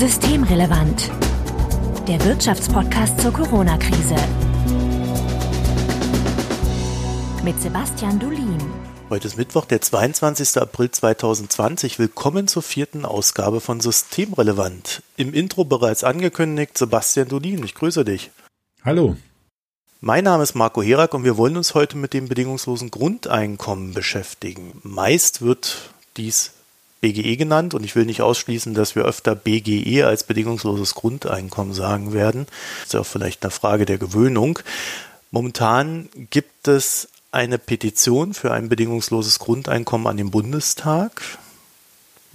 Systemrelevant. Der Wirtschaftspodcast zur Corona-Krise. Mit Sebastian Dulin. Heute ist Mittwoch, der 22. April 2020. Willkommen zur vierten Ausgabe von Systemrelevant. Im Intro bereits angekündigt, Sebastian Dulin. Ich grüße dich. Hallo. Mein Name ist Marco Herak und wir wollen uns heute mit dem bedingungslosen Grundeinkommen beschäftigen. Meist wird dies BGE genannt und ich will nicht ausschließen, dass wir öfter BGE als bedingungsloses Grundeinkommen sagen werden. Das ist ja auch vielleicht eine Frage der Gewöhnung. Momentan gibt es eine Petition für ein bedingungsloses Grundeinkommen an den Bundestag.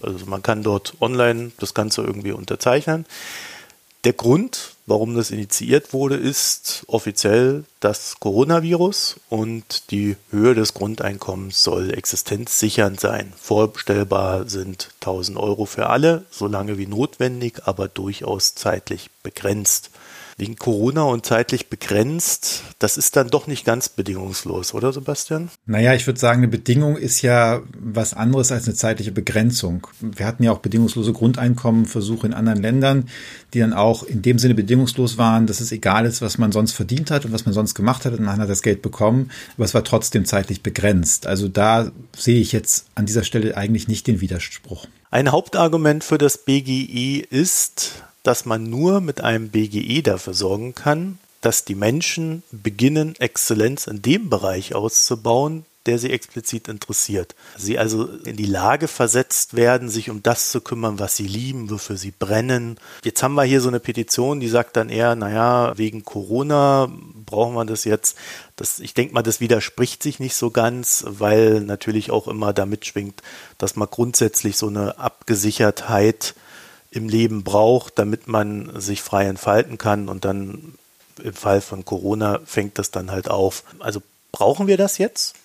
Also man kann dort online das Ganze irgendwie unterzeichnen. Der Grund, warum das initiiert wurde, ist offiziell das Coronavirus und die Höhe des Grundeinkommens soll existenzsichernd sein. Vorstellbar sind 1000 Euro für alle, solange wie notwendig, aber durchaus zeitlich begrenzt wegen Corona und zeitlich begrenzt, das ist dann doch nicht ganz bedingungslos, oder Sebastian? Naja, ich würde sagen, eine Bedingung ist ja was anderes als eine zeitliche Begrenzung. Wir hatten ja auch bedingungslose Grundeinkommenversuche in anderen Ländern, die dann auch in dem Sinne bedingungslos waren, dass es egal ist, was man sonst verdient hat und was man sonst gemacht hat und man hat das Geld bekommen, aber es war trotzdem zeitlich begrenzt. Also da sehe ich jetzt an dieser Stelle eigentlich nicht den Widerspruch. Ein Hauptargument für das BGE ist, dass man nur mit einem BGE dafür sorgen kann, dass die Menschen beginnen, Exzellenz in dem Bereich auszubauen, der sie explizit interessiert. Sie also in die Lage versetzt werden, sich um das zu kümmern, was sie lieben, wofür sie brennen. Jetzt haben wir hier so eine Petition, die sagt dann eher, naja, wegen Corona brauchen wir das jetzt. Das, ich denke mal, das widerspricht sich nicht so ganz, weil natürlich auch immer damit schwingt, dass man grundsätzlich so eine Abgesichertheit im Leben braucht, damit man sich frei entfalten kann und dann im Fall von Corona fängt das dann halt auf. Also brauchen wir das jetzt?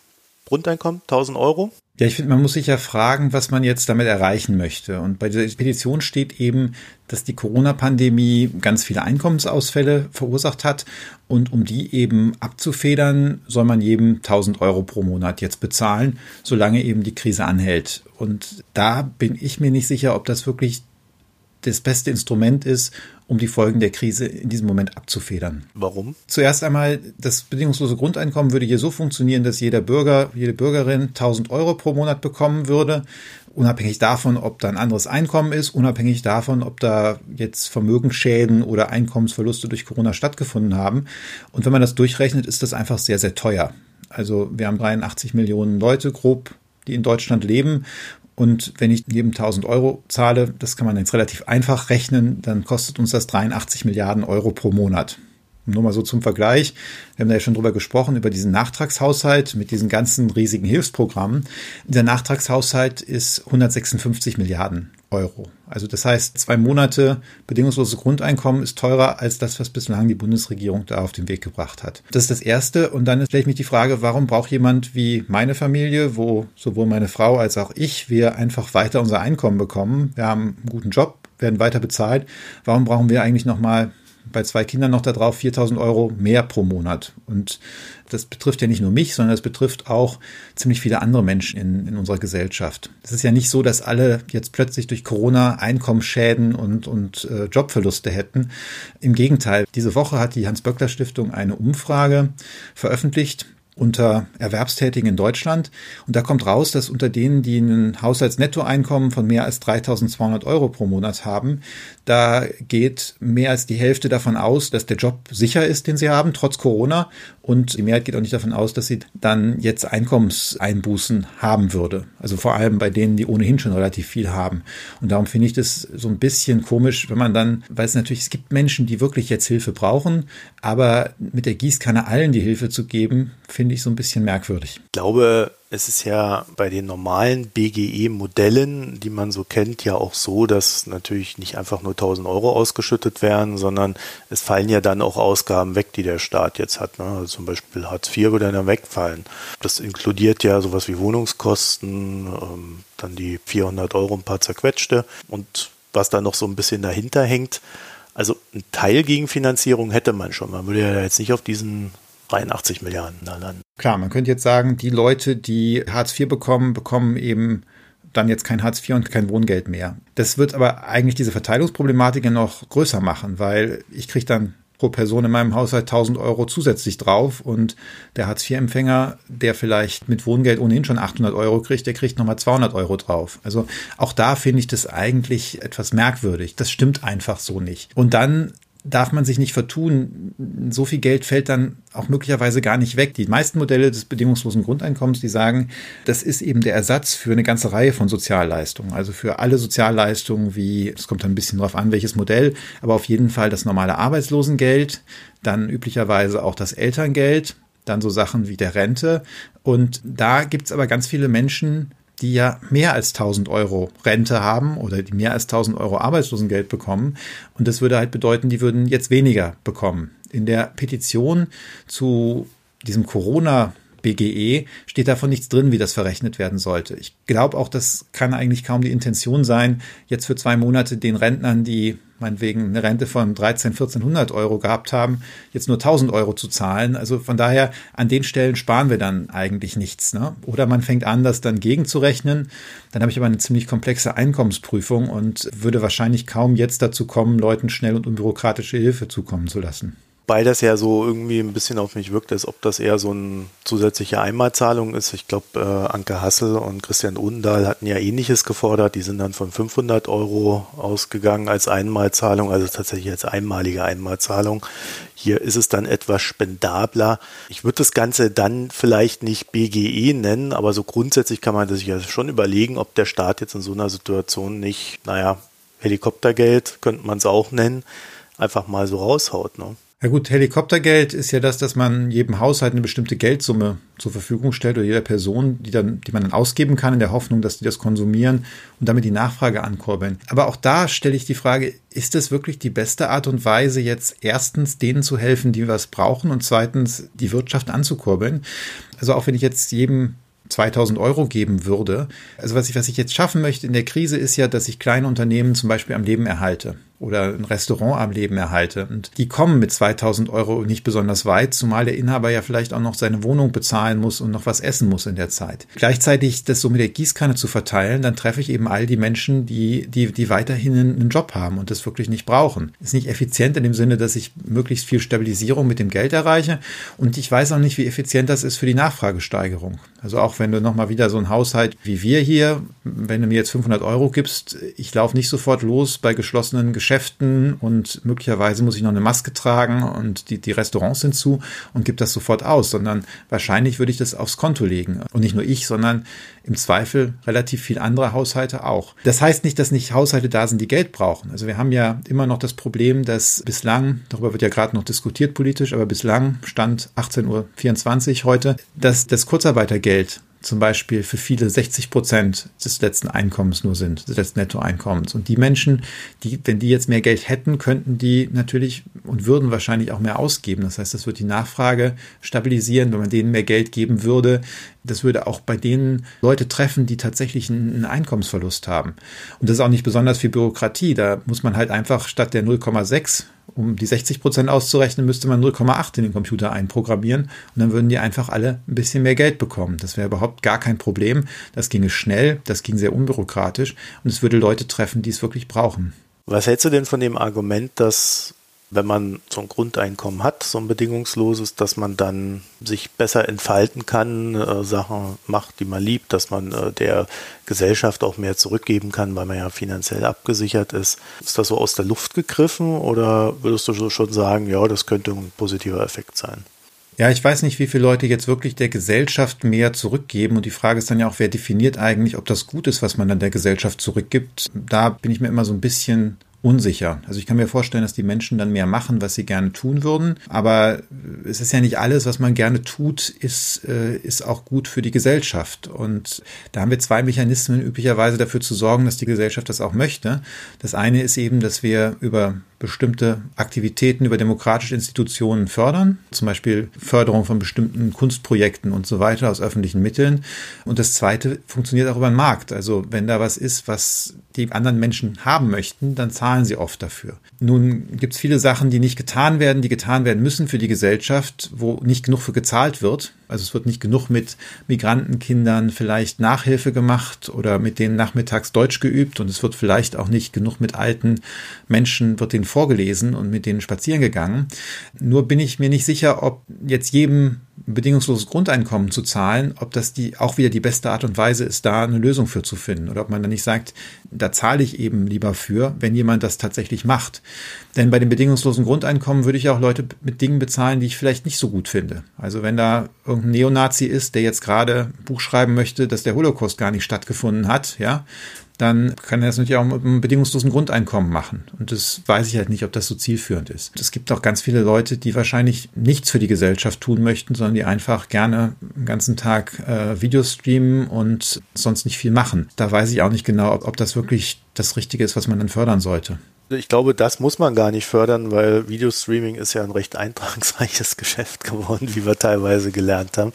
Grundeinkommen, 1000 Euro? Ja, ich finde, man muss sich ja fragen, was man jetzt damit erreichen möchte. Und bei dieser Petition steht eben, dass die Corona-Pandemie ganz viele Einkommensausfälle verursacht hat. Und um die eben abzufedern, soll man jedem 1000 Euro pro Monat jetzt bezahlen, solange eben die Krise anhält. Und da bin ich mir nicht sicher, ob das wirklich das beste Instrument ist, um die Folgen der Krise in diesem Moment abzufedern. Warum? Zuerst einmal, das bedingungslose Grundeinkommen würde hier so funktionieren, dass jeder Bürger, jede Bürgerin 1000 Euro pro Monat bekommen würde, unabhängig davon, ob da ein anderes Einkommen ist, unabhängig davon, ob da jetzt Vermögensschäden oder Einkommensverluste durch Corona stattgefunden haben. Und wenn man das durchrechnet, ist das einfach sehr, sehr teuer. Also wir haben 83 Millionen Leute grob, die in Deutschland leben und wenn ich jedem 1000 Euro zahle, das kann man jetzt relativ einfach rechnen, dann kostet uns das 83 Milliarden Euro pro Monat. Nur mal so zum Vergleich. Wir haben da ja schon drüber gesprochen, über diesen Nachtragshaushalt mit diesen ganzen riesigen Hilfsprogrammen. Der Nachtragshaushalt ist 156 Milliarden Euro. Also das heißt, zwei Monate bedingungsloses Grundeinkommen ist teurer als das, was bislang die Bundesregierung da auf den Weg gebracht hat. Das ist das Erste. Und dann stelle ich mich die Frage, warum braucht jemand wie meine Familie, wo sowohl meine Frau als auch ich, wir einfach weiter unser Einkommen bekommen. Wir haben einen guten Job, werden weiter bezahlt. Warum brauchen wir eigentlich nochmal bei zwei Kindern noch darauf 4000 Euro mehr pro Monat. Und das betrifft ja nicht nur mich, sondern das betrifft auch ziemlich viele andere Menschen in, in unserer Gesellschaft. Es ist ja nicht so, dass alle jetzt plötzlich durch Corona Einkommensschäden und, und äh, Jobverluste hätten. Im Gegenteil, diese Woche hat die Hans-Böckler-Stiftung eine Umfrage veröffentlicht, unter Erwerbstätigen in Deutschland. Und da kommt raus, dass unter denen, die ein Haushaltsnettoeinkommen von mehr als 3200 Euro pro Monat haben, da geht mehr als die Hälfte davon aus, dass der Job sicher ist, den sie haben, trotz Corona. Und die Mehrheit geht auch nicht davon aus, dass sie dann jetzt Einkommenseinbußen haben würde. Also vor allem bei denen, die ohnehin schon relativ viel haben. Und darum finde ich das so ein bisschen komisch, wenn man dann, weil es natürlich, es gibt Menschen, die wirklich jetzt Hilfe brauchen, aber mit der Gießkanne allen die Hilfe zu geben, finde ich so ein bisschen merkwürdig. Ich glaube, es ist ja bei den normalen BGE-Modellen, die man so kennt, ja auch so, dass natürlich nicht einfach nur 1000 Euro ausgeschüttet werden, sondern es fallen ja dann auch Ausgaben weg, die der Staat jetzt hat. Ne? Also zum Beispiel Hartz IV würde dann wegfallen. Das inkludiert ja sowas wie Wohnungskosten, ähm, dann die 400 Euro ein paar zerquetschte und was da noch so ein bisschen dahinter hängt. Also ein Teil Gegenfinanzierung hätte man schon. Man würde ja jetzt nicht auf diesen 83 Milliarden da landen. Klar, man könnte jetzt sagen, die Leute, die Hartz IV bekommen, bekommen eben dann jetzt kein Hartz IV und kein Wohngeld mehr. Das wird aber eigentlich diese Verteilungsproblematik noch größer machen, weil ich kriege dann pro Person in meinem Haushalt 1000 Euro zusätzlich drauf und der Hartz-IV-Empfänger, der vielleicht mit Wohngeld ohnehin schon 800 Euro kriegt, der kriegt nochmal 200 Euro drauf. Also auch da finde ich das eigentlich etwas merkwürdig. Das stimmt einfach so nicht. Und dann darf man sich nicht vertun. So viel Geld fällt dann auch möglicherweise gar nicht weg. Die meisten Modelle des bedingungslosen Grundeinkommens, die sagen, das ist eben der Ersatz für eine ganze Reihe von Sozialleistungen. Also für alle Sozialleistungen wie, es kommt dann ein bisschen drauf an, welches Modell, aber auf jeden Fall das normale Arbeitslosengeld, dann üblicherweise auch das Elterngeld, dann so Sachen wie der Rente. Und da gibt's aber ganz viele Menschen, die ja mehr als 1000 Euro Rente haben oder die mehr als 1000 Euro Arbeitslosengeld bekommen. Und das würde halt bedeuten, die würden jetzt weniger bekommen. In der Petition zu diesem Corona BGE steht davon nichts drin, wie das verrechnet werden sollte. Ich glaube auch, das kann eigentlich kaum die Intention sein, jetzt für zwei Monate den Rentnern, die meinetwegen eine Rente von 13, 1400 Euro gehabt haben, jetzt nur 1000 Euro zu zahlen. Also von daher, an den Stellen sparen wir dann eigentlich nichts. Ne? Oder man fängt an, das dann gegenzurechnen. Dann habe ich aber eine ziemlich komplexe Einkommensprüfung und würde wahrscheinlich kaum jetzt dazu kommen, Leuten schnell und unbürokratische Hilfe zukommen zu lassen. Wobei das ja so irgendwie ein bisschen auf mich wirkt, als ob das eher so eine zusätzliche Einmalzahlung ist. Ich glaube, äh, Anke Hassel und Christian Undahl hatten ja ähnliches gefordert. Die sind dann von 500 Euro ausgegangen als Einmalzahlung, also tatsächlich als einmalige Einmalzahlung. Hier ist es dann etwas spendabler. Ich würde das Ganze dann vielleicht nicht BGE nennen, aber so grundsätzlich kann man sich ja schon überlegen, ob der Staat jetzt in so einer Situation nicht, naja, Helikoptergeld könnte man es auch nennen, einfach mal so raushaut. Ne? Ja gut, Helikoptergeld ist ja das, dass man jedem Haushalt eine bestimmte Geldsumme zur Verfügung stellt oder jeder Person, die dann, die man dann ausgeben kann in der Hoffnung, dass die das konsumieren und damit die Nachfrage ankurbeln. Aber auch da stelle ich die Frage, ist es wirklich die beste Art und Weise, jetzt erstens denen zu helfen, die was brauchen und zweitens die Wirtschaft anzukurbeln? Also auch wenn ich jetzt jedem 2000 Euro geben würde. Also was ich, was ich jetzt schaffen möchte in der Krise ist ja, dass ich kleine Unternehmen zum Beispiel am Leben erhalte oder ein Restaurant am Leben erhalte. Und die kommen mit 2000 Euro nicht besonders weit, zumal der Inhaber ja vielleicht auch noch seine Wohnung bezahlen muss und noch was essen muss in der Zeit. Gleichzeitig das so mit der Gießkanne zu verteilen, dann treffe ich eben all die Menschen, die, die, die weiterhin einen Job haben und das wirklich nicht brauchen. Ist nicht effizient in dem Sinne, dass ich möglichst viel Stabilisierung mit dem Geld erreiche und ich weiß auch nicht, wie effizient das ist für die Nachfragesteigerung. Also auch wenn du nochmal wieder so ein Haushalt wie wir hier, wenn du mir jetzt 500 Euro gibst, ich laufe nicht sofort los bei geschlossenen Geschäften und möglicherweise muss ich noch eine Maske tragen und die, die Restaurants sind zu und gebe das sofort aus, sondern wahrscheinlich würde ich das aufs Konto legen. Und nicht nur ich, sondern im Zweifel relativ viel andere Haushalte auch. Das heißt nicht, dass nicht Haushalte da sind, die Geld brauchen. Also wir haben ja immer noch das Problem, dass bislang, darüber wird ja gerade noch diskutiert politisch, aber bislang stand 18.24 Uhr heute, dass das Kurzarbeitergeld zum Beispiel für viele 60 Prozent des letzten Einkommens nur sind, des letzten Nettoeinkommens. Und die Menschen, die, wenn die jetzt mehr Geld hätten, könnten die natürlich und würden wahrscheinlich auch mehr ausgeben. Das heißt, das wird die Nachfrage stabilisieren, wenn man denen mehr Geld geben würde. Das würde auch bei denen Leute treffen, die tatsächlich einen Einkommensverlust haben. Und das ist auch nicht besonders viel Bürokratie. Da muss man halt einfach statt der 0,6 um die 60 Prozent auszurechnen, müsste man 0,8 in den Computer einprogrammieren und dann würden die einfach alle ein bisschen mehr Geld bekommen. Das wäre überhaupt gar kein Problem. Das ginge schnell, das ging sehr unbürokratisch und es würde Leute treffen, die es wirklich brauchen. Was hältst du denn von dem Argument, dass wenn man so ein Grundeinkommen hat, so ein bedingungsloses, dass man dann sich besser entfalten kann, äh, Sachen macht, die man liebt, dass man äh, der Gesellschaft auch mehr zurückgeben kann, weil man ja finanziell abgesichert ist. Ist das so aus der Luft gegriffen oder würdest du schon sagen, ja, das könnte ein positiver Effekt sein? Ja, ich weiß nicht, wie viele Leute jetzt wirklich der Gesellschaft mehr zurückgeben. Und die Frage ist dann ja auch, wer definiert eigentlich, ob das gut ist, was man dann der Gesellschaft zurückgibt. Da bin ich mir immer so ein bisschen unsicher. Also ich kann mir vorstellen, dass die Menschen dann mehr machen, was sie gerne tun würden. Aber es ist ja nicht alles, was man gerne tut, ist, äh, ist auch gut für die Gesellschaft. Und da haben wir zwei Mechanismen üblicherweise dafür zu sorgen, dass die Gesellschaft das auch möchte. Das eine ist eben, dass wir über bestimmte Aktivitäten über demokratische Institutionen fördern, zum Beispiel Förderung von bestimmten Kunstprojekten und so weiter aus öffentlichen Mitteln. Und das Zweite funktioniert auch über den Markt. Also wenn da was ist, was die anderen Menschen haben möchten, dann zahlen sie oft dafür. Nun gibt es viele Sachen, die nicht getan werden, die getan werden müssen für die Gesellschaft, wo nicht genug für gezahlt wird. Also es wird nicht genug mit Migrantenkindern vielleicht Nachhilfe gemacht oder mit denen nachmittags Deutsch geübt und es wird vielleicht auch nicht genug mit alten Menschen, wird denen vorgelesen und mit denen spazieren gegangen. Nur bin ich mir nicht sicher, ob jetzt jedem bedingungsloses Grundeinkommen zu zahlen, ob das die auch wieder die beste Art und Weise ist, da eine Lösung für zu finden. Oder ob man dann nicht sagt, da zahle ich eben lieber für, wenn jemand das tatsächlich macht. Denn bei dem bedingungslosen Grundeinkommen würde ich auch Leute mit Dingen bezahlen, die ich vielleicht nicht so gut finde. Also wenn da irgendein Neonazi ist, der jetzt gerade Buch schreiben möchte, dass der Holocaust gar nicht stattgefunden hat, ja, dann kann er das natürlich auch mit einem bedingungslosen Grundeinkommen machen. Und das weiß ich halt nicht, ob das so zielführend ist. Es gibt auch ganz viele Leute, die wahrscheinlich nichts für die Gesellschaft tun möchten, sondern die einfach gerne den ganzen Tag äh, Videos streamen und sonst nicht viel machen. Da weiß ich auch nicht genau, ob, ob das wirklich das Richtige ist, was man dann fördern sollte. Ich glaube, das muss man gar nicht fördern, weil Videostreaming ist ja ein recht eintragsreiches Geschäft geworden, wie wir teilweise gelernt haben.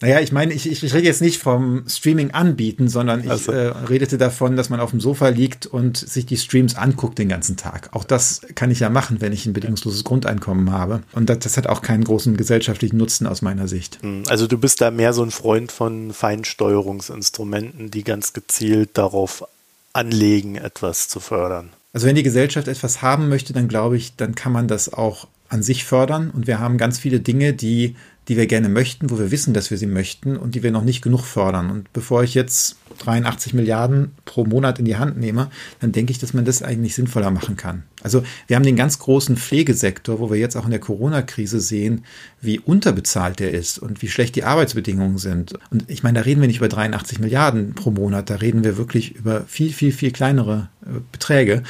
Naja, ich meine, ich, ich, ich rede jetzt nicht vom Streaming anbieten, sondern ich also. äh, redete davon, dass man auf dem Sofa liegt und sich die Streams anguckt den ganzen Tag. Auch das kann ich ja machen, wenn ich ein bedingungsloses Grundeinkommen habe. Und das, das hat auch keinen großen gesellschaftlichen Nutzen aus meiner Sicht. Hm, also du bist da mehr so ein Freund von Feinsteuerungsinstrumenten, die ganz gezielt darauf anlegen, etwas zu fördern. Also wenn die Gesellschaft etwas haben möchte, dann glaube ich, dann kann man das auch an sich fördern. Und wir haben ganz viele Dinge, die die wir gerne möchten, wo wir wissen, dass wir sie möchten und die wir noch nicht genug fördern. Und bevor ich jetzt 83 Milliarden pro Monat in die Hand nehme, dann denke ich, dass man das eigentlich sinnvoller machen kann. Also wir haben den ganz großen Pflegesektor, wo wir jetzt auch in der Corona-Krise sehen, wie unterbezahlt der ist und wie schlecht die Arbeitsbedingungen sind. Und ich meine, da reden wir nicht über 83 Milliarden pro Monat, da reden wir wirklich über viel, viel, viel kleinere äh, Beträge.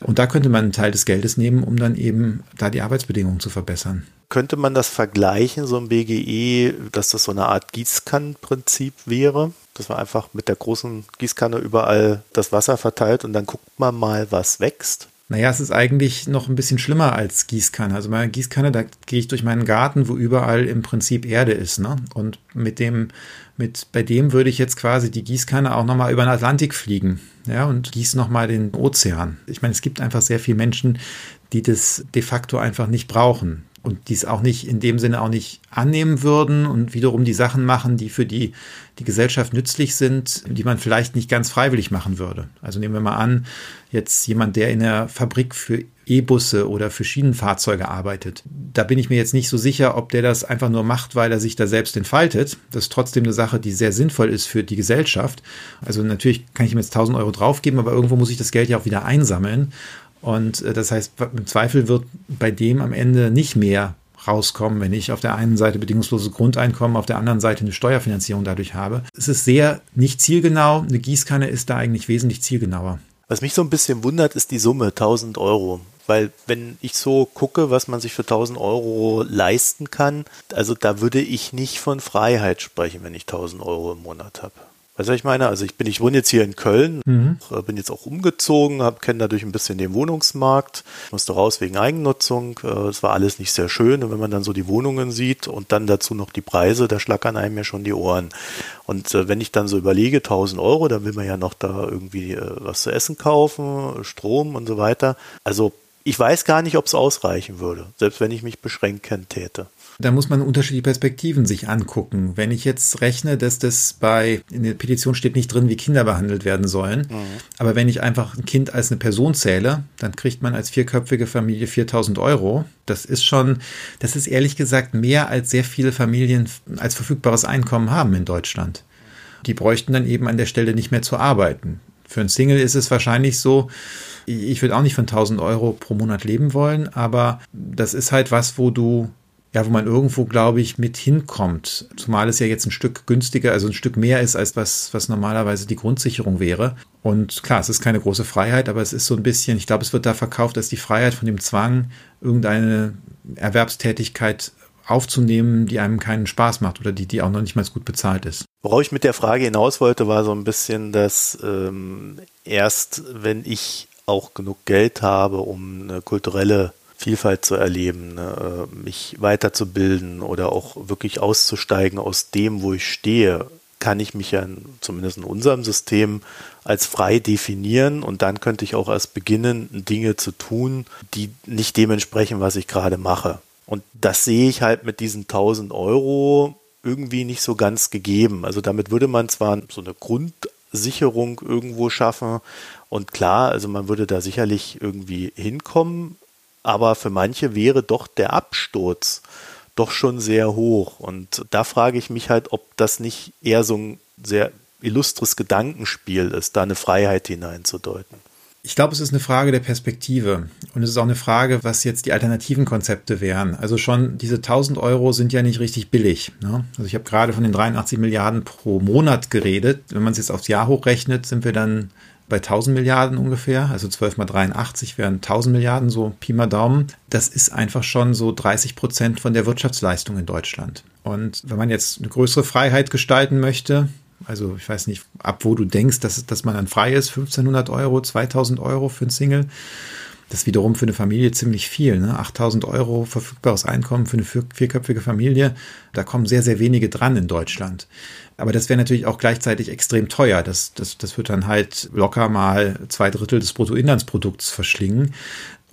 Und da könnte man einen Teil des Geldes nehmen, um dann eben da die Arbeitsbedingungen zu verbessern. Könnte man das vergleichen, so ein BGE, dass das so eine Art Gießkannenprinzip wäre? Dass man einfach mit der großen Gießkanne überall das Wasser verteilt und dann guckt man mal, was wächst? Naja, es ist eigentlich noch ein bisschen schlimmer als Gießkanne. Also meine Gießkanne, da gehe ich durch meinen Garten, wo überall im Prinzip Erde ist. Ne? Und mit dem, mit, bei dem würde ich jetzt quasi die Gießkanne auch nochmal über den Atlantik fliegen. Ja, und gieße nochmal den Ozean. Ich meine, es gibt einfach sehr viele Menschen, die das de facto einfach nicht brauchen und dies auch nicht in dem Sinne auch nicht annehmen würden und wiederum die Sachen machen, die für die, die Gesellschaft nützlich sind, die man vielleicht nicht ganz freiwillig machen würde. Also nehmen wir mal an, jetzt jemand, der in der Fabrik für E-Busse oder für Schienenfahrzeuge arbeitet. Da bin ich mir jetzt nicht so sicher, ob der das einfach nur macht, weil er sich da selbst entfaltet. Das ist trotzdem eine Sache, die sehr sinnvoll ist für die Gesellschaft. Also natürlich kann ich ihm jetzt 1000 Euro draufgeben, aber irgendwo muss ich das Geld ja auch wieder einsammeln. Und äh, das heißt, im Zweifel wird bei dem am Ende nicht mehr rauskommen, wenn ich auf der einen Seite bedingungsloses Grundeinkommen, auf der anderen Seite eine Steuerfinanzierung dadurch habe. Es ist sehr nicht zielgenau. Eine Gießkanne ist da eigentlich wesentlich zielgenauer. Was mich so ein bisschen wundert, ist die Summe 1000 Euro. Weil wenn ich so gucke, was man sich für 1000 Euro leisten kann, also da würde ich nicht von Freiheit sprechen, wenn ich 1000 Euro im Monat habe. Weißt du, was ich meine? Also ich bin, ich wohne jetzt hier in Köln, mhm. Äh, bin jetzt auch umgezogen, kenne dadurch ein bisschen den Wohnungsmarkt, musste raus wegen Eigennutzung. Äh, es war alles nicht sehr schön. Und wenn man dann so die Wohnungen sieht und dann dazu noch die Preise, da schlackern einem ja schon die Ohren. Und äh, wenn ich dann so überlege, 1000 Euro, dann will man ja noch da irgendwie was zu essen kaufen, Strom und so weiter. Also ich weiß gar nicht, ob es ausreichen würde, selbst wenn ich mich beschränken täte. Da muss man unterschiedliche Perspektiven sich angucken. Wenn ich jetzt rechne, dass das bei, in der Petition steht nicht drin, wie Kinder behandelt werden sollen, mhm. aber wenn ich einfach ein Kind als eine Person zähle, dann kriegt man als vierköpfige Familie 4000 Euro. Das ist schon, das ist ehrlich gesagt mehr als sehr viele Familien als verfügbares Einkommen haben in Deutschland. Die bräuchten dann eben an der Stelle nicht mehr zu arbeiten. Für einen Single ist es wahrscheinlich so, ich würde auch nicht von 1000 Euro pro Monat leben wollen, aber das ist halt was, wo du ja, wo man irgendwo, glaube ich, mit hinkommt. Zumal es ja jetzt ein Stück günstiger, also ein Stück mehr ist, als was, was normalerweise die Grundsicherung wäre. Und klar, es ist keine große Freiheit, aber es ist so ein bisschen, ich glaube, es wird da verkauft als die Freiheit von dem Zwang, irgendeine Erwerbstätigkeit aufzunehmen, die einem keinen Spaß macht oder die, die auch noch nicht mal gut bezahlt ist. Worauf ich mit der Frage hinaus wollte, war so ein bisschen, dass ähm, erst wenn ich auch genug Geld habe, um eine kulturelle Vielfalt zu erleben, ne, äh, mich weiterzubilden oder auch wirklich auszusteigen aus dem, wo ich stehe, kann ich mich ja zumindest in unserem System als frei definieren und dann könnte ich auch erst beginnen, Dinge zu tun, die nicht dementsprechend, was ich gerade mache. Und das sehe ich halt mit diesen 1000 Euro irgendwie nicht so ganz gegeben. Also damit würde man zwar so eine Grundsicherung irgendwo schaffen und klar, also man würde da sicherlich irgendwie hinkommen, aber für manche wäre doch der Absturz doch schon sehr hoch. Und da frage ich mich halt, ob das nicht eher so ein sehr illustres Gedankenspiel ist, da eine Freiheit hineinzudeuten. Ich glaube, es ist eine Frage der Perspektive und es ist auch eine Frage, was jetzt die alternativen Konzepte wären. Also schon diese 1000 Euro sind ja nicht richtig billig. Ne? Also ich habe gerade von den 83 Milliarden pro Monat geredet. Wenn man es jetzt aufs Jahr hochrechnet, sind wir dann bei 1000 Milliarden ungefähr, also 12 mal 83 wären 1000 Milliarden, so Pi mal Daumen. Das ist einfach schon so 30 Prozent von der Wirtschaftsleistung in Deutschland. Und wenn man jetzt eine größere Freiheit gestalten möchte, also ich weiß nicht, ab wo du denkst, dass, dass man dann frei ist, 1500 Euro, 2000 Euro für ein Single, das ist wiederum für eine Familie ziemlich viel. Ne? 8000 Euro verfügbares Einkommen für eine vierköpfige Familie, da kommen sehr, sehr wenige dran in Deutschland. Aber das wäre natürlich auch gleichzeitig extrem teuer. Das, das, das wird dann halt locker mal zwei Drittel des Bruttoinlandsprodukts verschlingen.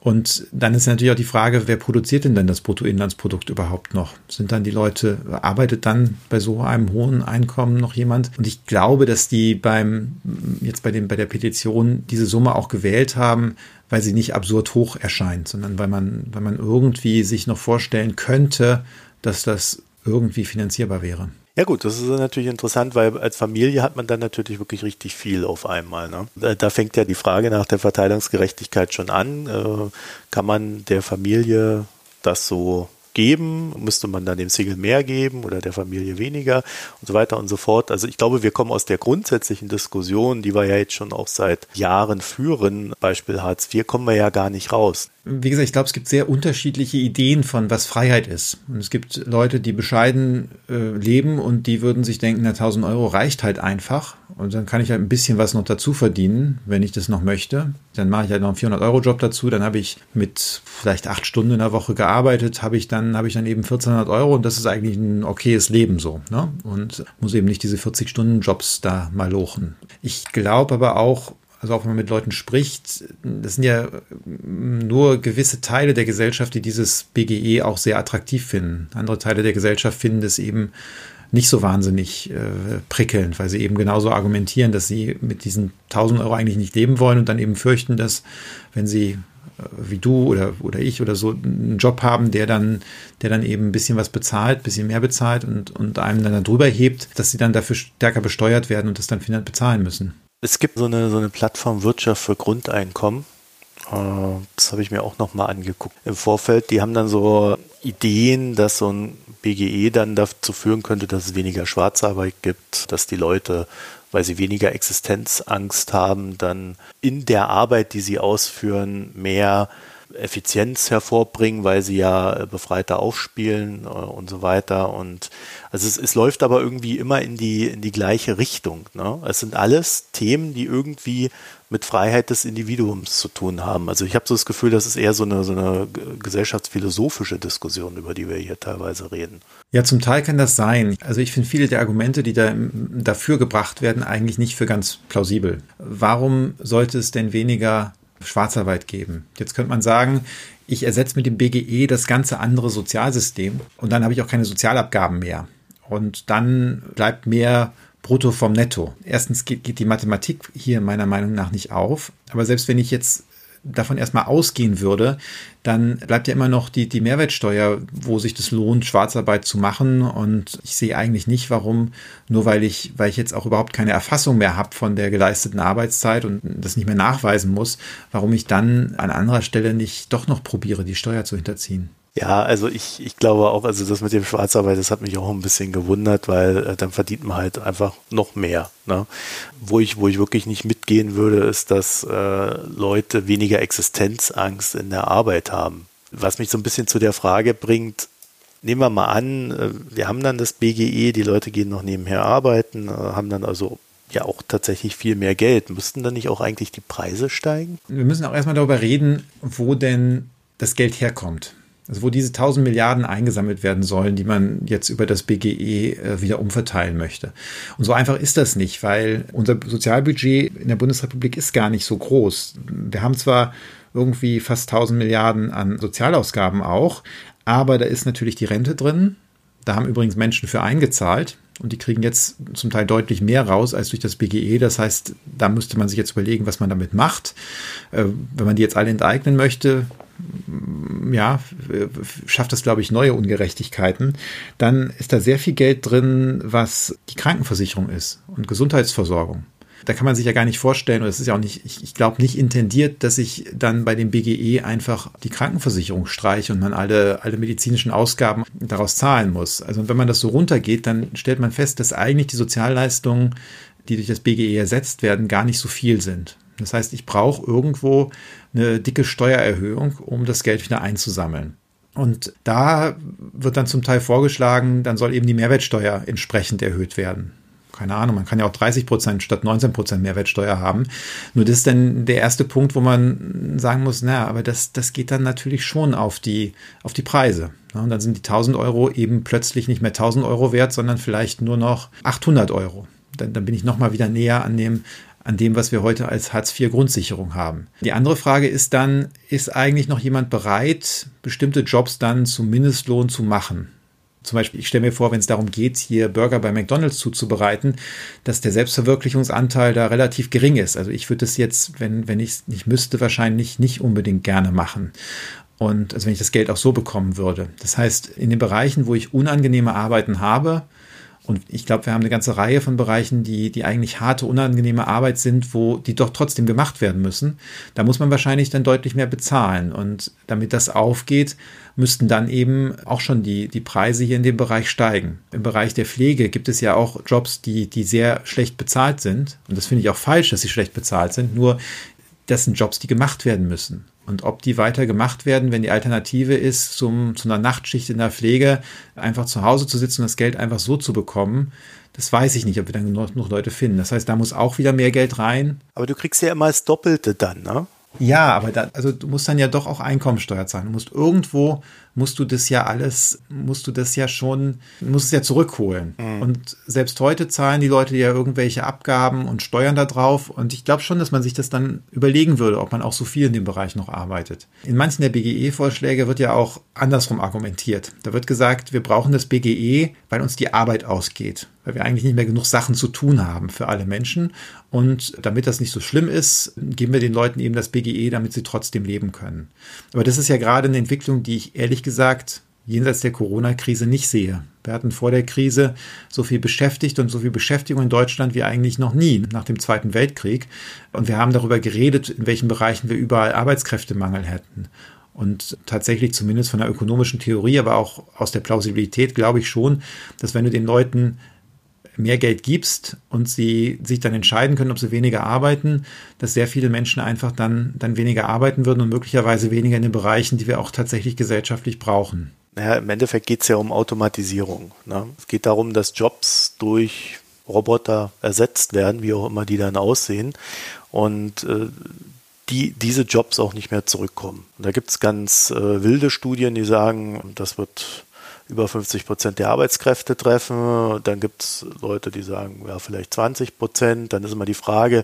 Und dann ist natürlich auch die Frage, wer produziert denn dann das Bruttoinlandsprodukt überhaupt noch? Sind dann die Leute, arbeitet dann bei so einem hohen Einkommen noch jemand? Und ich glaube, dass die beim, jetzt bei dem, bei der Petition diese Summe auch gewählt haben, weil sie nicht absurd hoch erscheint, sondern weil man, weil man irgendwie sich noch vorstellen könnte, dass das irgendwie finanzierbar wäre. Ja gut, das ist natürlich interessant, weil als Familie hat man dann natürlich wirklich richtig viel auf einmal. Ne? Da, fängt ja die Frage nach der Verteilungsgerechtigkeit schon an. Äh, kann man der Familie das so geben? Müsste man dann dem Single mehr geben oder der Familie weniger und so weiter und so fort? Also ich glaube, wir kommen aus der grundsätzlichen Diskussion, die wir ja jetzt schon auch seit Jahren führen, Beispiel Hartz IV, kommen wir ja gar nicht raus wie gesagt, ich glaube, es gibt sehr unterschiedliche Ideen von, was Freiheit ist. Und es gibt Leute, die bescheiden äh, leben und die würden sich denken, na, 1000 Euro reicht halt einfach. Und dann kann ich halt ein bisschen was noch dazu verdienen, wenn ich das noch möchte. Dann mache ich halt noch einen 400-Euro-Job dazu. Dann habe ich mit vielleicht acht Stunden in der Woche gearbeitet, habe ich dann, habe ich dann eben 1400 Euro und das ist eigentlich ein okayes Leben so. Ne? Und muss eben nicht diese 40-Stunden-Jobs da mal lochen. Ich glaube aber auch, also auch wenn man mit Leuten spricht, das sind ja nur gewisse Teile der Gesellschaft, die dieses BGE auch sehr attraktiv finden. Andere Teile der Gesellschaft finden das eben nicht so wahnsinnig äh, prickelnd, weil sie eben genauso argumentieren, dass sie mit diesen 1000 Euro eigentlich nicht leben wollen und dann eben fürchten, dass wenn sie äh, wie du oder, oder ich oder so einen Job haben, der dann, der dann eben ein bisschen was bezahlt, ein bisschen mehr bezahlt und, und einem dann drüber hebt, dass sie dann dafür stärker besteuert werden und das dann bezahlen müssen. Es gibt so eine, so eine Plattform Wirtschaft für Grundeinkommen. Äh, das habe ich mir auch nochmal angeguckt im Vorfeld. Die haben dann so Ideen, dass so ein BGE dann dazu führen könnte, dass es weniger Schwarzarbeit gibt, dass die Leute, weil sie weniger Existenzangst haben, dann in der Arbeit, die sie ausführen, mehr Effizienz hervorbringen, weil sie ja befreiter aufspielen äh, und so weiter. Und also es, es läuft aber irgendwie immer in die, in die gleiche Richtung. Ne? Es sind alles Themen, die irgendwie mit Freiheit des Individuums zu tun haben. Also ich habe so das Gefühl, das ist eher so eine, so eine gesellschaftsphilosophische Diskussion, über die wir hier teilweise reden. Ja, zum Teil kann das sein. Also ich finde viele der Argumente, die da dafür gebracht werden, eigentlich nicht für ganz plausibel. Warum sollte es denn weniger Schwarzarbeit geben? Jetzt könnte man sagen, ich ersetze mit dem BGE das ganze andere Sozialsystem und dann habe ich auch keine Sozialabgaben mehr. Und dann bleibt mehr brutto vom Netto. Erstens geht, geht die Mathematik hier meiner Meinung nach nicht auf. Aber selbst wenn ich jetzt davon erstmal ausgehen würde, dann bleibt ja immer noch die, die Mehrwertsteuer, wo sich das lohnt, Schwarzarbeit zu machen. Und ich sehe eigentlich nicht, warum, nur weil ich, weil ich jetzt auch überhaupt keine Erfassung mehr habe von der geleisteten Arbeitszeit und das nicht mehr nachweisen muss, warum ich dann an anderer Stelle nicht doch noch probiere, die Steuer zu hinterziehen. Ja, also ich, ich glaube auch, also das mit dem Schwarzarbeit, das hat mich auch ein bisschen gewundert, weil äh, dann verdient man halt einfach noch mehr. Ne? Wo ich, wo ich wirklich nicht mitgehen würde, ist, dass äh, Leute weniger Existenzangst in der Arbeit haben. Was mich so ein bisschen zu der Frage bringt, nehmen wir mal an, äh, wir haben dann das BGE, die Leute gehen noch nebenher arbeiten, äh, haben dann also ja auch tatsächlich viel mehr Geld. Müssten dann nicht auch eigentlich die Preise steigen? Wir müssen auch erstmal darüber reden, wo denn das Geld herkommt. Also wo diese 1000 Milliarden eingesammelt werden sollen, die man jetzt über das BGE äh, wieder umverteilen möchte. Und so einfach ist das nicht, weil unser Sozialbudget in der Bundesrepublik ist gar nicht so groß. Wir haben zwar irgendwie fast 1000 Milliarden an Sozialausgaben auch, aber da ist natürlich die Rente drin. Da haben übrigens Menschen für eingezahlt und die kriegen jetzt zum Teil deutlich mehr raus als durch das BGE. Das heißt, da müsste man sich jetzt überlegen, was man damit macht. Äh, wenn man die jetzt alle enteignen möchte, ja, schafft das, glaube ich, neue Ungerechtigkeiten. Dann ist da sehr viel Geld drin, was die Krankenversicherung ist und Gesundheitsversorgung. Da kann man sich ja gar nicht vorstellen, und es ist ja auch nicht, ich, ich glaube, nicht intendiert, dass ich dann bei dem BGE einfach die Krankenversicherung streiche und man alle, alle medizinischen Ausgaben daraus zahlen muss. Also wenn man das so runtergeht, dann stellt man fest, dass eigentlich die Sozialleistungen, die durch das BGE ersetzt werden, gar nicht so viel sind. Das heißt, ich brauche irgendwo eine dicke Steuererhöhung, um das Geld wieder einzusammeln. Und da wird dann zum Teil vorgeschlagen, dann soll eben die Mehrwertsteuer entsprechend erhöht werden. Keine Ahnung, man kann ja auch 30 Prozent statt 19 Prozent Mehrwertsteuer haben. Nur das ist dann der erste Punkt, wo man sagen muss, na, aber das, das geht dann natürlich schon auf die, auf die Preise. Und dann sind die 1000 Euro eben plötzlich nicht mehr 1000 Euro wert, sondern vielleicht nur noch 800 Euro. Dann, dann bin ich nochmal wieder näher an dem, an dem, was wir heute als Hartz-IV-Grundsicherung haben. Die andere Frage ist dann, ist eigentlich noch jemand bereit, bestimmte Jobs dann zum Mindestlohn zu machen? Zum Beispiel, ich stelle mir vor, wenn es darum geht, hier Burger bei McDonalds zuzubereiten, dass der Selbstverwirklichungsanteil da relativ gering ist. Also ich würde es jetzt, wenn, wenn ich es nicht müsste, wahrscheinlich nicht unbedingt gerne machen. Und also wenn ich das Geld auch so bekommen würde. Das heißt, in den Bereichen, wo ich unangenehme Arbeiten habe, und ich glaube, wir haben eine ganze Reihe von Bereichen, die, die eigentlich harte, unangenehme Arbeit sind, wo die doch trotzdem gemacht werden müssen. Da muss man wahrscheinlich dann deutlich mehr bezahlen. Und damit das aufgeht, müssten dann eben auch schon die, die Preise hier in dem Bereich steigen. Im Bereich der Pflege gibt es ja auch Jobs, die, die sehr schlecht bezahlt sind. Und das finde ich auch falsch, dass sie schlecht bezahlt sind. Nur das sind Jobs, die gemacht werden müssen. Und ob die weiter gemacht werden, wenn die Alternative ist, zum, zu einer Nachtschicht in der Pflege einfach zu Hause zu sitzen und das Geld einfach so zu bekommen, das weiß ich nicht, ob wir dann noch, noch Leute finden. Das heißt, da muss auch wieder mehr Geld rein. Aber du kriegst ja immer das Doppelte dann, ne? Ja, aber da, also du musst dann ja doch auch Einkommensteuer zahlen. Du musst irgendwo musst du das ja alles, musst du das ja schon, musst es ja zurückholen. Mhm. Und selbst heute zahlen die Leute ja irgendwelche Abgaben und Steuern da drauf. Und ich glaube schon, dass man sich das dann überlegen würde, ob man auch so viel in dem Bereich noch arbeitet. In manchen der BGE-Vorschläge wird ja auch andersrum argumentiert. Da wird gesagt, wir brauchen das BGE, weil uns die Arbeit ausgeht weil wir eigentlich nicht mehr genug Sachen zu tun haben für alle Menschen. Und damit das nicht so schlimm ist, geben wir den Leuten eben das BGE, damit sie trotzdem leben können. Aber das ist ja gerade eine Entwicklung, die ich ehrlich gesagt jenseits der Corona-Krise nicht sehe. Wir hatten vor der Krise so viel beschäftigt und so viel Beschäftigung in Deutschland wie eigentlich noch nie nach dem Zweiten Weltkrieg. Und wir haben darüber geredet, in welchen Bereichen wir überall Arbeitskräftemangel hätten. Und tatsächlich zumindest von der ökonomischen Theorie, aber auch aus der Plausibilität glaube ich schon, dass wenn du den Leuten mehr Geld gibst und sie sich dann entscheiden können, ob sie weniger arbeiten, dass sehr viele Menschen einfach dann, dann weniger arbeiten würden und möglicherweise weniger in den Bereichen, die wir auch tatsächlich gesellschaftlich brauchen. Naja, im Endeffekt geht es ja um Automatisierung. Ne? Es geht darum, dass Jobs durch Roboter ersetzt werden, wie auch immer die dann aussehen. Und äh, die, diese Jobs auch nicht mehr zurückkommen. Da gibt es ganz äh, wilde Studien, die sagen, das wird über 50 Prozent der Arbeitskräfte treffen. Dann gibt es Leute, die sagen, ja, vielleicht 20 Prozent. Dann ist immer die Frage,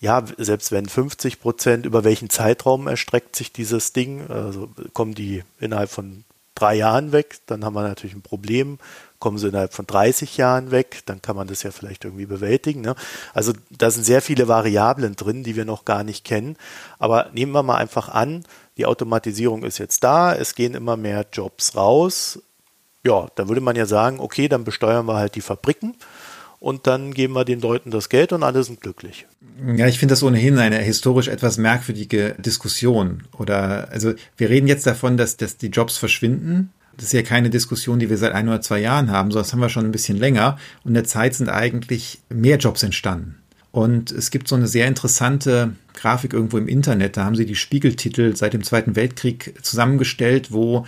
ja, selbst wenn 50 Prozent, über welchen Zeitraum erstreckt sich dieses Ding? Also kommen die innerhalb von drei Jahren weg, dann haben wir natürlich ein Problem. Kommen sie innerhalb von 30 Jahren weg, dann kann man das ja vielleicht irgendwie bewältigen. Ne? Also da sind sehr viele Variablen drin, die wir noch gar nicht kennen. Aber nehmen wir mal einfach an, die Automatisierung ist jetzt da, es gehen immer mehr Jobs raus. Ja, dann würde man ja sagen, okay, dann besteuern wir halt die Fabriken und dann geben wir den Leuten das Geld und alle sind glücklich. Ja, ich finde das ohnehin eine historisch etwas merkwürdige Diskussion. Oder also wir reden jetzt davon, dass, dass die Jobs verschwinden. Das ist ja keine Diskussion, die wir seit ein oder zwei Jahren haben, sondern das haben wir schon ein bisschen länger. Und in der Zeit sind eigentlich mehr Jobs entstanden. Und es gibt so eine sehr interessante Grafik irgendwo im Internet. Da haben sie die Spiegeltitel seit dem Zweiten Weltkrieg zusammengestellt, wo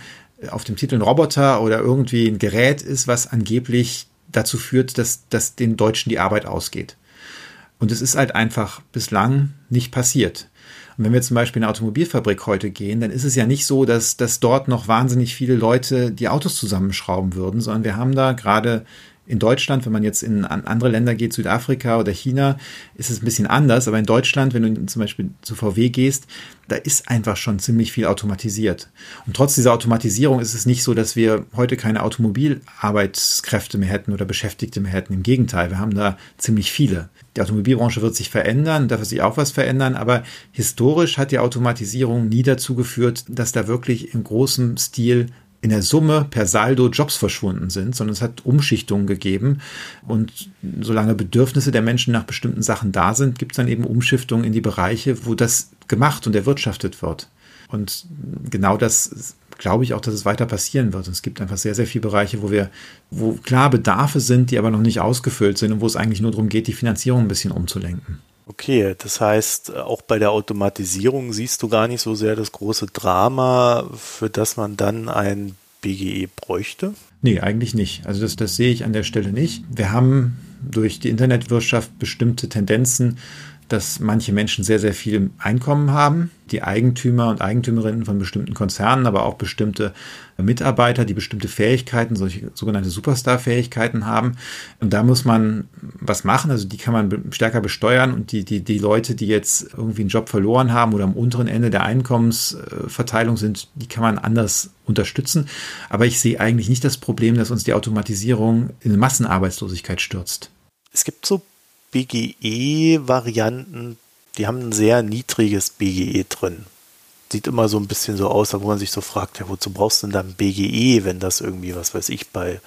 auf dem Titel ein Roboter oder irgendwie ein Gerät ist, was angeblich dazu führt, dass, dass den Deutschen die Arbeit ausgeht. Und es ist halt einfach bislang nicht passiert. Und wenn wir zum Beispiel in eine Automobilfabrik heute gehen, dann ist es ja nicht so, dass, dass dort noch wahnsinnig viele Leute die Autos zusammenschrauben würden, sondern wir haben da gerade in Deutschland, wenn man jetzt in andere Länder geht, Südafrika oder China, ist es ein bisschen anders. Aber in Deutschland, wenn du zum Beispiel zu VW gehst, da ist einfach schon ziemlich viel automatisiert. Und trotz dieser Automatisierung ist es nicht so, dass wir heute keine Automobilarbeitskräfte mehr hätten oder Beschäftigte mehr hätten. Im Gegenteil, wir haben da ziemlich viele. Die Automobilbranche wird sich verändern, da wird sich auch was verändern, aber historisch hat die Automatisierung nie dazu geführt, dass da wirklich im großen Stil in der Summe per Saldo Jobs verschwunden sind, sondern es hat Umschichtungen gegeben. Und solange Bedürfnisse der Menschen nach bestimmten Sachen da sind, gibt es dann eben Umschichtungen in die Bereiche, wo das gemacht und erwirtschaftet wird. Und genau das glaube ich auch, dass es weiter passieren wird. Es gibt einfach sehr, sehr viele Bereiche, wo wir, wo klar Bedarfe sind, die aber noch nicht ausgefüllt sind und wo es eigentlich nur darum geht, die Finanzierung ein bisschen umzulenken. Okay, das heißt, auch bei der Automatisierung siehst du gar nicht so sehr das große Drama, für das man dann ein BGE bräuchte? Nee, eigentlich nicht. Also das, das sehe ich an der Stelle nicht. Wir haben durch die Internetwirtschaft bestimmte Tendenzen, dass manche Menschen sehr, sehr viel Einkommen haben. Die Eigentümer und Eigentümerinnen von bestimmten Konzernen, aber auch bestimmte Mitarbeiter, die bestimmte Fähigkeiten, solche sogenannte Superstar-Fähigkeiten haben. Und da muss man was machen. Also die kann man stärker besteuern und die, die, die Leute, die jetzt irgendwie einen Job verloren haben oder am unteren Ende der Einkommensverteilung sind, die kann man anders unterstützen. Aber ich sehe eigentlich nicht das Problem, dass uns die Automatisierung in Massenarbeitslosigkeit stürzt. Es gibt so BGE-Varianten, die haben ein sehr niedriges BGE drin. Sieht immer so ein bisschen so aus, wo man sich so fragt, ja, wozu brauchst du denn dann BGE, wenn das irgendwie, was weiß ich, bei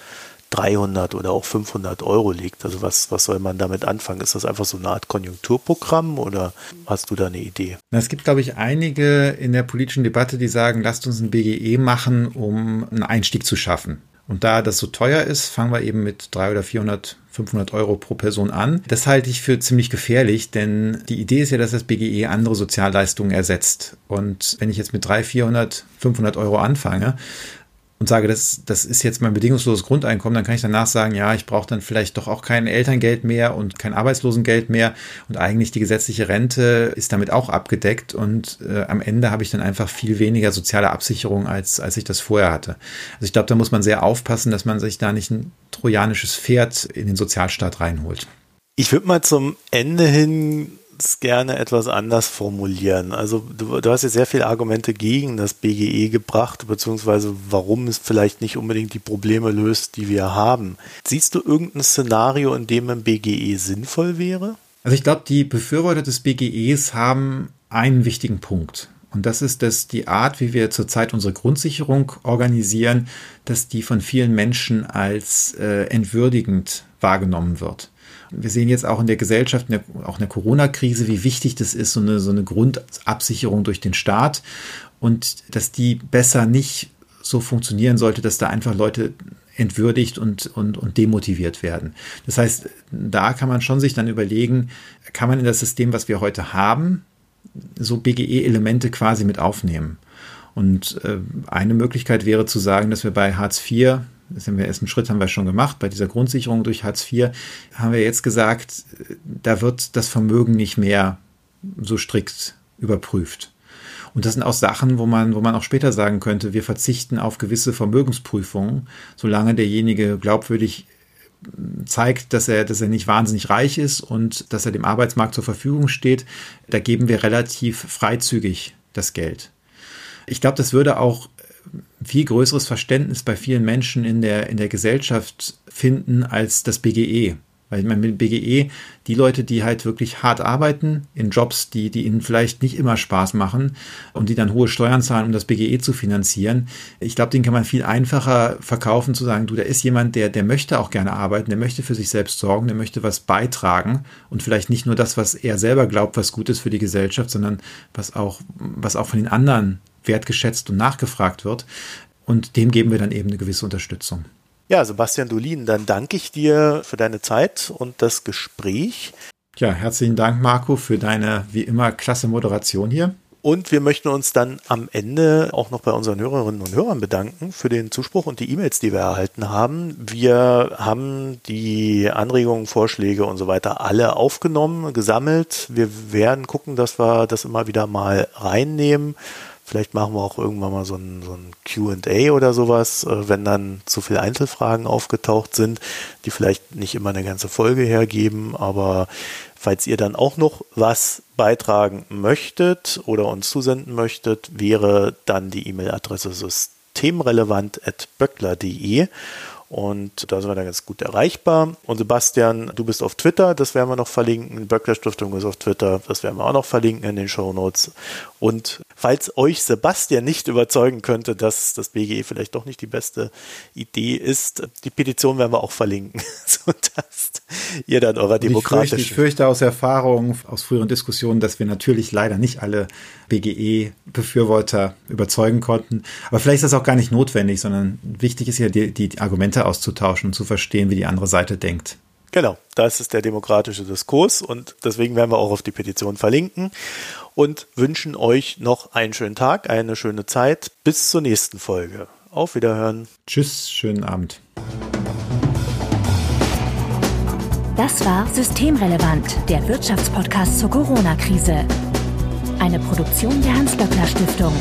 300 oder auch 500 Euro liegt. Also was, was soll man damit anfangen? Ist das einfach so eine Art Konjunkturprogramm oder hast du da eine Idee? Es gibt, glaube ich, einige in der politischen Debatte, die sagen, lasst uns ein BGE machen, um einen Einstieg zu schaffen. Und da das so teuer ist, fangen wir eben mit 300 oder 400, 500 Euro pro Person an. Das halte ich für ziemlich gefährlich, denn die Idee ist ja, dass das BGE andere Sozialleistungen ersetzt. Und wenn ich jetzt mit 300, 400, 500 Euro anfange, und sage, das, das ist jetzt mein bedingungsloses Grundeinkommen, dann kann ich danach sagen, ja, ich brauche dann vielleicht doch auch kein Elterngeld mehr und kein Arbeitslosengeld mehr und eigentlich die gesetzliche Rente ist damit auch abgedeckt und äh, am Ende habe ich dann einfach viel weniger soziale Absicherung, als, als ich das vorher hatte. Also ich glaube, da muss man sehr aufpassen, dass man sich da nicht ein trojanisches Pferd in den Sozialstaat reinholt. Ich würde mal zum Ende hin es gerne etwas anders formulieren. Also du, du hast jetzt sehr viele Argumente gegen das BGE gebracht, beziehungsweise warum es vielleicht nicht unbedingt die Probleme löst, die wir haben. Siehst du irgendein Szenario, in dem ein BGE sinnvoll wäre? Also ich glaube, die Befürworter des BGEs haben einen wichtigen Punkt. Und das ist, dass die Art, wie wir zurzeit unsere Grundsicherung organisieren, dass die von vielen Menschen als äh, entwürdigend wahrgenommen wird wir sehen jetzt auch in der Gesellschaft, in der, auch in der Corona-Krise, wie wichtig das ist, so eine, so eine Grundabsicherung durch den Staat und dass die besser nicht so funktionieren sollte, dass da einfach Leute entwürdigt und, und, und demotiviert werden. Das heißt, da kann man schon sich dann überlegen, kann man in das System, was wir heute haben, so BGE-Elemente quasi mit aufnehmen. Und äh, eine Möglichkeit wäre zu sagen, dass wir bei Hartz IV das haben wir ersten Schritt haben wir schon gemacht. Bei dieser Grundsicherung durch Hartz IV haben wir jetzt gesagt, da wird das Vermögen nicht mehr so strikt überprüft. Und das sind auch Sachen, wo man, wo man auch später sagen könnte, wir verzichten auf gewisse Vermögensprüfungen, solange derjenige glaubwürdig zeigt, dass er, dass er nicht wahnsinnig reich ist und dass er dem Arbeitsmarkt zur Verfügung steht. Da geben wir relativ freizügig das Geld. Ich glaube, das würde auch viel größeres Verständnis bei vielen Menschen in der, in der Gesellschaft finden als das BGE. Weil ich meine, mit BGE, die Leute, die halt wirklich hart arbeiten in Jobs, die, die ihnen vielleicht nicht immer Spaß machen und die dann hohe Steuern zahlen, um das BGE zu finanzieren, ich glaube, den kann man viel einfacher verkaufen, zu sagen, du, da ist jemand, der, der möchte auch gerne arbeiten, der möchte für sich selbst sorgen, der möchte was beitragen und vielleicht nicht nur das, was er selber glaubt, was gut ist für die Gesellschaft, sondern was auch, was auch von den anderen wertgeschätzt und nachgefragt wird. Und dem geben wir dann eben eine gewisse Unterstützung. Ja, Sebastian Dolin, dann danke ich dir für deine Zeit und das Gespräch. Ja, herzlichen Dank, Marco, für deine wie immer klasse Moderation hier. Und wir möchten uns dann am Ende auch noch bei unseren Hörerinnen und Hörern bedanken für den Zuspruch und die E-Mails, die wir erhalten haben. Wir haben die Anregungen, Vorschläge und so weiter alle aufgenommen, gesammelt. Wir werden gucken, dass wir das immer wieder mal reinnehmen. Vielleicht machen wir auch irgendwann mal so ein, so ein QA oder sowas, äh, wenn dann zu viele Einzelfragen aufgetaucht sind, die vielleicht nicht immer eine ganze Folge hergeben, aber Falls ihr dann auch noch was beitragen möchtet oder uns zusenden möchtet, wäre dann die E-Mail-Adresse systemrelevant.böckler.de und da sind wir dann ganz gut erreichbar. Und Sebastian, du bist auf Twitter, das werden wir noch verlinken. Böckler Stiftung ist auf Twitter, das werden wir auch noch verlinken in den Show Notes. Und falls euch Sebastian nicht überzeugen könnte, dass das BGE vielleicht doch nicht die beste Idee ist, die Petition werden wir auch verlinken, sodass ihr dann eurer demokratischen... Ich fürchte, ich fürchte aus Erfahrung, aus früheren Diskussionen, dass wir natürlich leider nicht alle BGE-Befürworter überzeugen konnten. Aber vielleicht ist das auch gar nicht notwendig, sondern wichtig ist ja, die, die Argumente auszutauschen und zu verstehen, wie die andere Seite denkt. Genau, das ist der demokratische Diskurs und deswegen werden wir auch auf die Petition verlinken und wünschen euch noch einen schönen Tag, eine schöne Zeit. Bis zur nächsten Folge. Auf Wiederhören. Tschüss, schönen Abend. Das war Systemrelevant, der Wirtschaftspodcast zur Corona-Krise. Eine Produktion der Hans-Böckler Stiftung.